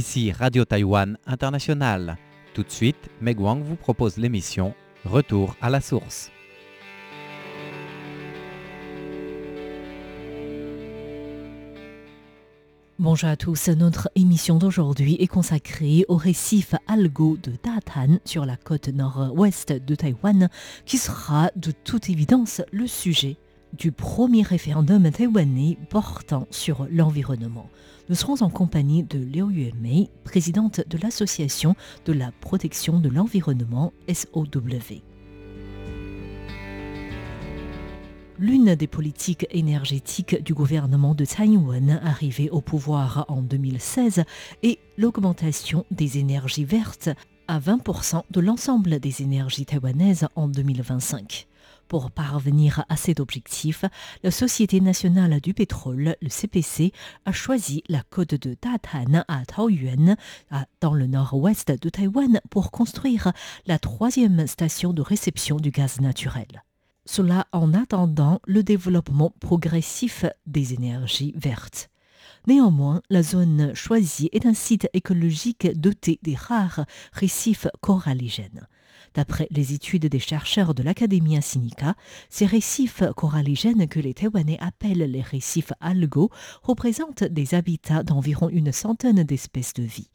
Ici Radio Taïwan International. Tout de suite, Meg Wang vous propose l'émission Retour à la source. Bonjour à tous, notre émission d'aujourd'hui est consacrée au récif Algo de Datan sur la côte nord-ouest de Taïwan, qui sera de toute évidence le sujet du premier référendum taïwanais portant sur l'environnement. Nous serons en compagnie de Liu Yuemei, présidente de l'Association de la protection de l'environnement SOW. l'une des politiques énergétiques du gouvernement de Taïwan arrivé au pouvoir en 2016 est l'augmentation des énergies vertes à 20% de l'ensemble des énergies taïwanaises en 2025. Pour parvenir à cet objectif, la Société nationale du pétrole, le CPC, a choisi la côte de Datan à Taoyuan, dans le nord-ouest de Taïwan, pour construire la troisième station de réception du gaz naturel. Cela en attendant le développement progressif des énergies vertes. Néanmoins, la zone choisie est un site écologique doté des rares récifs coralligènes. D'après les études des chercheurs de l'Académie Sinica, ces récifs coralligènes que les Taïwanais appellent les récifs algos représentent des habitats d'environ une centaine d'espèces de vie.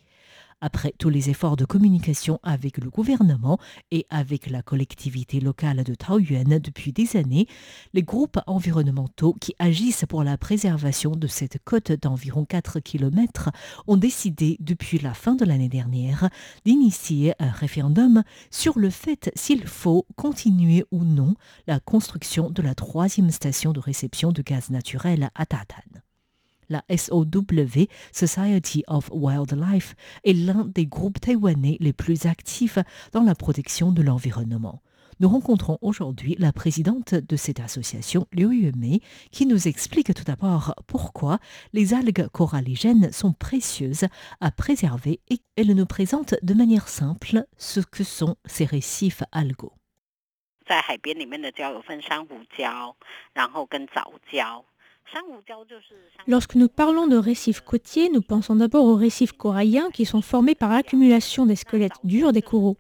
Après tous les efforts de communication avec le gouvernement et avec la collectivité locale de Taoyuan depuis des années, les groupes environnementaux qui agissent pour la préservation de cette côte d'environ 4 km ont décidé depuis la fin de l'année dernière d'initier un référendum sur le fait s'il faut continuer ou non la construction de la troisième station de réception de gaz naturel à Tatan la SOW, Society of Wildlife, est l'un des groupes taïwanais les plus actifs dans la protection de l'environnement. Nous rencontrons aujourd'hui la présidente de cette association, Liu Yuemei, qui nous explique tout d'abord pourquoi les algues coralligènes sont précieuses à préserver et elle nous présente de manière simple ce que sont ces récifs algaux. Lorsque nous parlons de récifs côtiers, nous pensons d'abord aux récifs coralliens qui sont formés par l'accumulation des squelettes durs des coraux.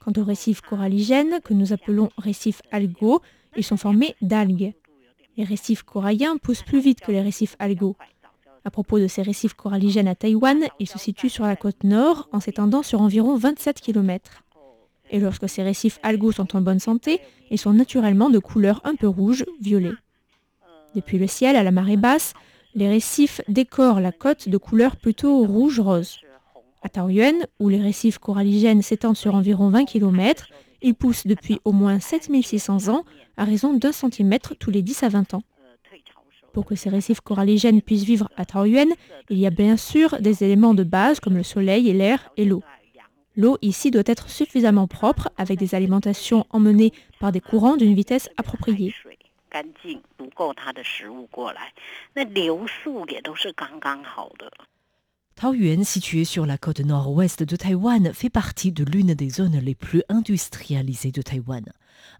Quant aux récifs coralligènes, que nous appelons récifs algaux, ils sont formés d'algues. Les récifs coralliens poussent plus vite que les récifs algaux. À propos de ces récifs coralligènes à Taïwan, ils se situent sur la côte nord en s'étendant sur environ 27 km. Et lorsque ces récifs algaux sont en bonne santé, ils sont naturellement de couleur un peu rouge, violet. Depuis le ciel à la marée basse, les récifs décorent la côte de couleur plutôt rouge-rose. À Taoyuan, où les récifs coralligènes s'étendent sur environ 20 km, ils poussent depuis au moins 7600 ans à raison d'un centimètre tous les 10 à 20 ans. Pour que ces récifs coralligènes puissent vivre à Taoyuan, il y a bien sûr des éléments de base comme le soleil et l'air et l'eau. L'eau ici doit être suffisamment propre avec des alimentations emmenées par des courants d'une vitesse appropriée. Taoyuan, situé sur la côte nord-ouest de Taïwan, fait partie de l'une des zones les plus industrialisées de Taïwan.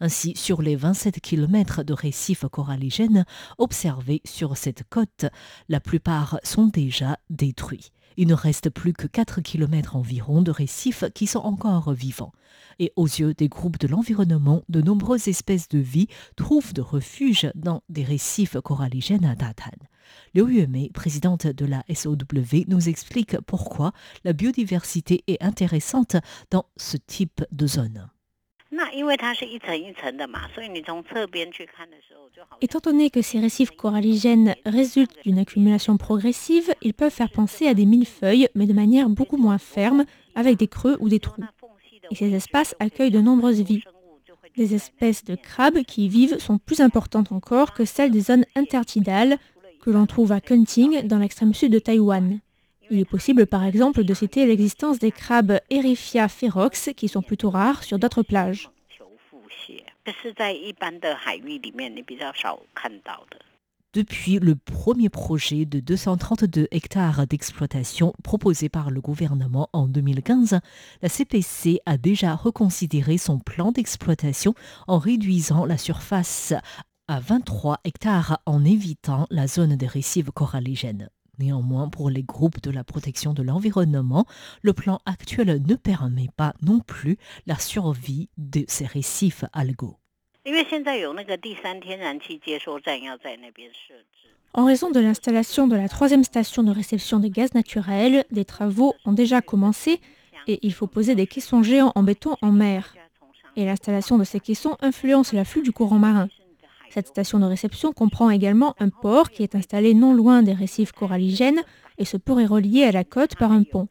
Ainsi, sur les 27 km de récifs coralligènes observés sur cette côte, la plupart sont déjà détruits. Il ne reste plus que 4 km environ de récifs qui sont encore vivants. Et aux yeux des groupes de l'environnement, de nombreuses espèces de vie trouvent de refuge dans des récifs coralligènes à Datan. Liu Yuemei, présidente de la SOW, nous explique pourquoi la biodiversité est intéressante dans ce type de zone. Étant donné que ces récifs coralligènes résultent d'une accumulation progressive, ils peuvent faire penser à des millefeuilles, mais de manière beaucoup moins ferme, avec des creux ou des trous. Et ces espaces accueillent de nombreuses vies. Les espèces de crabes qui y vivent sont plus importantes encore que celles des zones intertidales que l'on trouve à Kunting, dans l'extrême sud de Taïwan. Il est possible par exemple de citer l'existence des crabes Eriphia ferox qui sont plutôt rares sur d'autres plages. Depuis le premier projet de 232 hectares d'exploitation proposé par le gouvernement en 2015, la CPC a déjà reconsidéré son plan d'exploitation en réduisant la surface à 23 hectares en évitant la zone des récifs coralligènes. Néanmoins, pour les groupes de la protection de l'environnement, le plan actuel ne permet pas non plus la survie de ces récifs algaux. En raison de l'installation de la troisième station de réception des gaz naturels, des travaux ont déjà commencé et il faut poser des caissons géants en béton en mer. Et l'installation de ces caissons influence l'afflux du courant marin. Cette station de réception comprend également un port qui est installé non loin des récifs coralligènes et ce port est relié à la côte par un pont.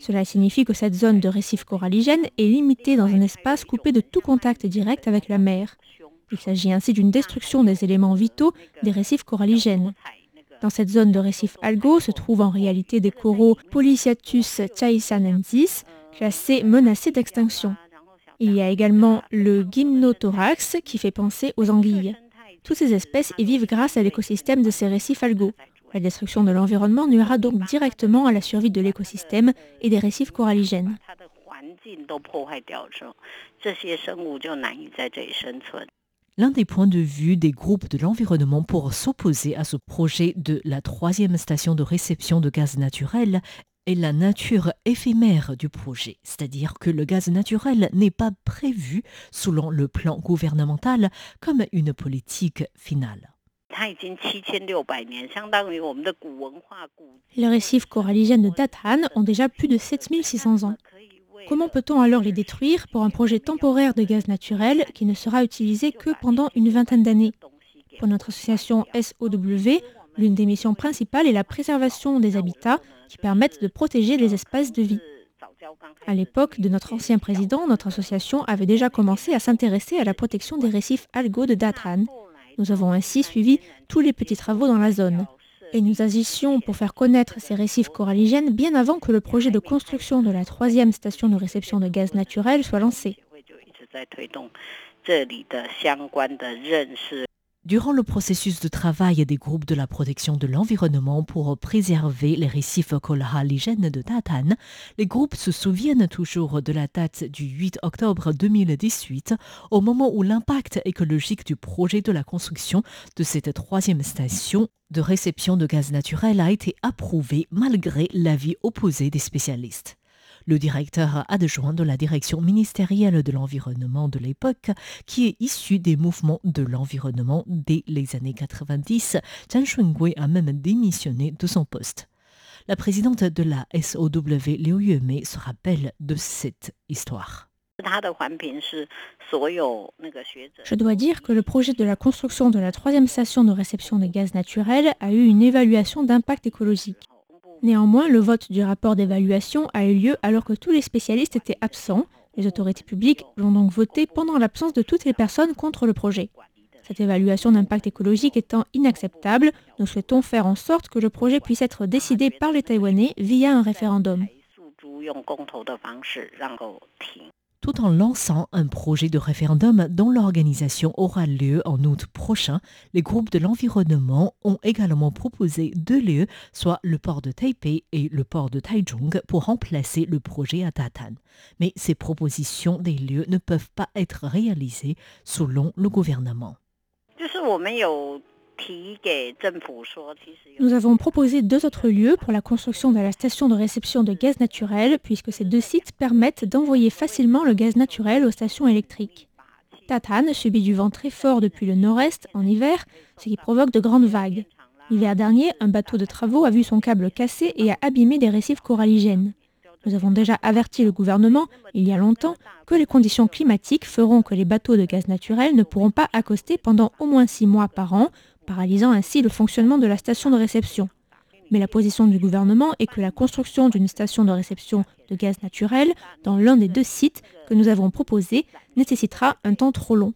Cela signifie que cette zone de récifs coralligènes est limitée dans un espace coupé de tout contact direct avec la mer. Il s'agit ainsi d'une destruction des éléments vitaux des récifs coralligènes. Dans cette zone de récifs algaux se trouvent en réalité des coraux Polyciatus chaisanensis, classés menacés d'extinction. Il y a également le gymnothorax qui fait penser aux anguilles. Toutes ces espèces y vivent grâce à l'écosystème de ces récifs algaux. La destruction de l'environnement nuira donc directement à la survie de l'écosystème et des récifs coralligènes. L'un des points de vue des groupes de l'environnement pour s'opposer à ce projet de la troisième station de réception de gaz naturel est la nature éphémère du projet, c'est-à-dire que le gaz naturel n'est pas prévu selon le plan gouvernemental comme une politique finale. Les récifs coralligènes de Dathan ont déjà plus de 7600 ans. Comment peut-on alors les détruire pour un projet temporaire de gaz naturel qui ne sera utilisé que pendant une vingtaine d'années? Pour notre association SOW, l'une des missions principales est la préservation des habitats qui permettent de protéger les espaces de vie. À l'époque de notre ancien président, notre association avait déjà commencé à s'intéresser à la protection des récifs algaux de Datran. Nous avons ainsi suivi tous les petits travaux dans la zone et nous agissions pour faire connaître ces récifs coralligènes bien avant que le projet de construction de la troisième station de réception de gaz naturel soit lancé. Durant le processus de travail des groupes de la protection de l'environnement pour préserver les récifs coralligènes de Tatane, les groupes se souviennent toujours de la date du 8 octobre 2018, au moment où l'impact écologique du projet de la construction de cette troisième station de réception de gaz naturel a été approuvé malgré l'avis opposé des spécialistes. Le directeur adjoint de la direction ministérielle de l'environnement de l'époque, qui est issu des mouvements de l'environnement dès les années 90, Zhang Shungui a même démissionné de son poste. La présidente de la SOW, Liu Yuemei, se rappelle de cette histoire. Je dois dire que le projet de la construction de la troisième station de réception de gaz naturel a eu une évaluation d'impact écologique. Néanmoins, le vote du rapport d'évaluation a eu lieu alors que tous les spécialistes étaient absents. Les autorités publiques l'ont donc voté pendant l'absence de toutes les personnes contre le projet. Cette évaluation d'impact écologique étant inacceptable, nous souhaitons faire en sorte que le projet puisse être décidé par les Taïwanais via un référendum tout en lançant un projet de référendum dont l'organisation aura lieu en août prochain. Les groupes de l'environnement ont également proposé deux lieux, soit le port de Taipei et le port de Taichung, pour remplacer le projet à Tatan. Mais ces propositions des lieux ne peuvent pas être réalisées selon le gouvernement. Nous avons proposé deux autres lieux pour la construction de la station de réception de gaz naturel, puisque ces deux sites permettent d'envoyer facilement le gaz naturel aux stations électriques. Tatan subit du vent très fort depuis le nord-est en hiver, ce qui provoque de grandes vagues. L'hiver dernier, un bateau de travaux a vu son câble cassé et a abîmé des récifs coralligènes. Nous avons déjà averti le gouvernement, il y a longtemps, que les conditions climatiques feront que les bateaux de gaz naturel ne pourront pas accoster pendant au moins six mois par an paralysant ainsi le fonctionnement de la station de réception. Mais la position du gouvernement est que la construction d'une station de réception de gaz naturel dans l'un des deux sites que nous avons proposés nécessitera un temps trop long.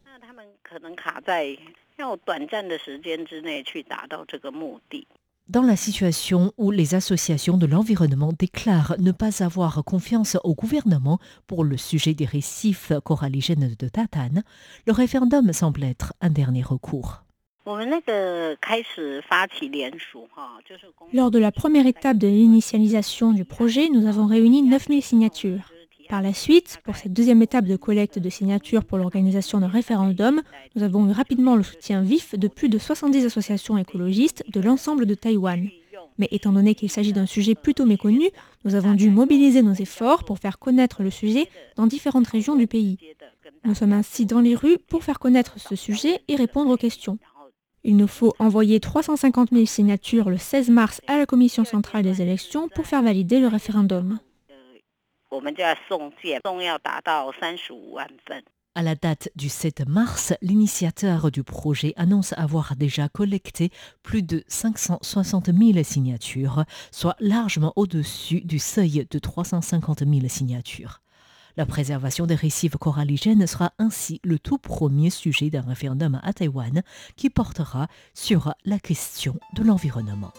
Dans la situation où les associations de l'environnement déclarent ne pas avoir confiance au gouvernement pour le sujet des récifs coralligènes de Tatane, le référendum semble être un dernier recours. Lors de la première étape de l'initialisation du projet, nous avons réuni 9000 signatures. Par la suite, pour cette deuxième étape de collecte de signatures pour l'organisation d'un référendum, nous avons eu rapidement le soutien vif de plus de 70 associations écologistes de l'ensemble de Taïwan. Mais étant donné qu'il s'agit d'un sujet plutôt méconnu, nous avons dû mobiliser nos efforts pour faire connaître le sujet dans différentes régions du pays. Nous sommes ainsi dans les rues pour faire connaître ce sujet et répondre aux questions. Il nous faut envoyer 350 000 signatures le 16 mars à la Commission centrale des élections pour faire valider le référendum. À la date du 7 mars, l'initiateur du projet annonce avoir déjà collecté plus de 560 000 signatures, soit largement au-dessus du seuil de 350 000 signatures. La préservation des récifs coralligènes sera ainsi le tout premier sujet d'un référendum à Taïwan qui portera sur la question de l'environnement.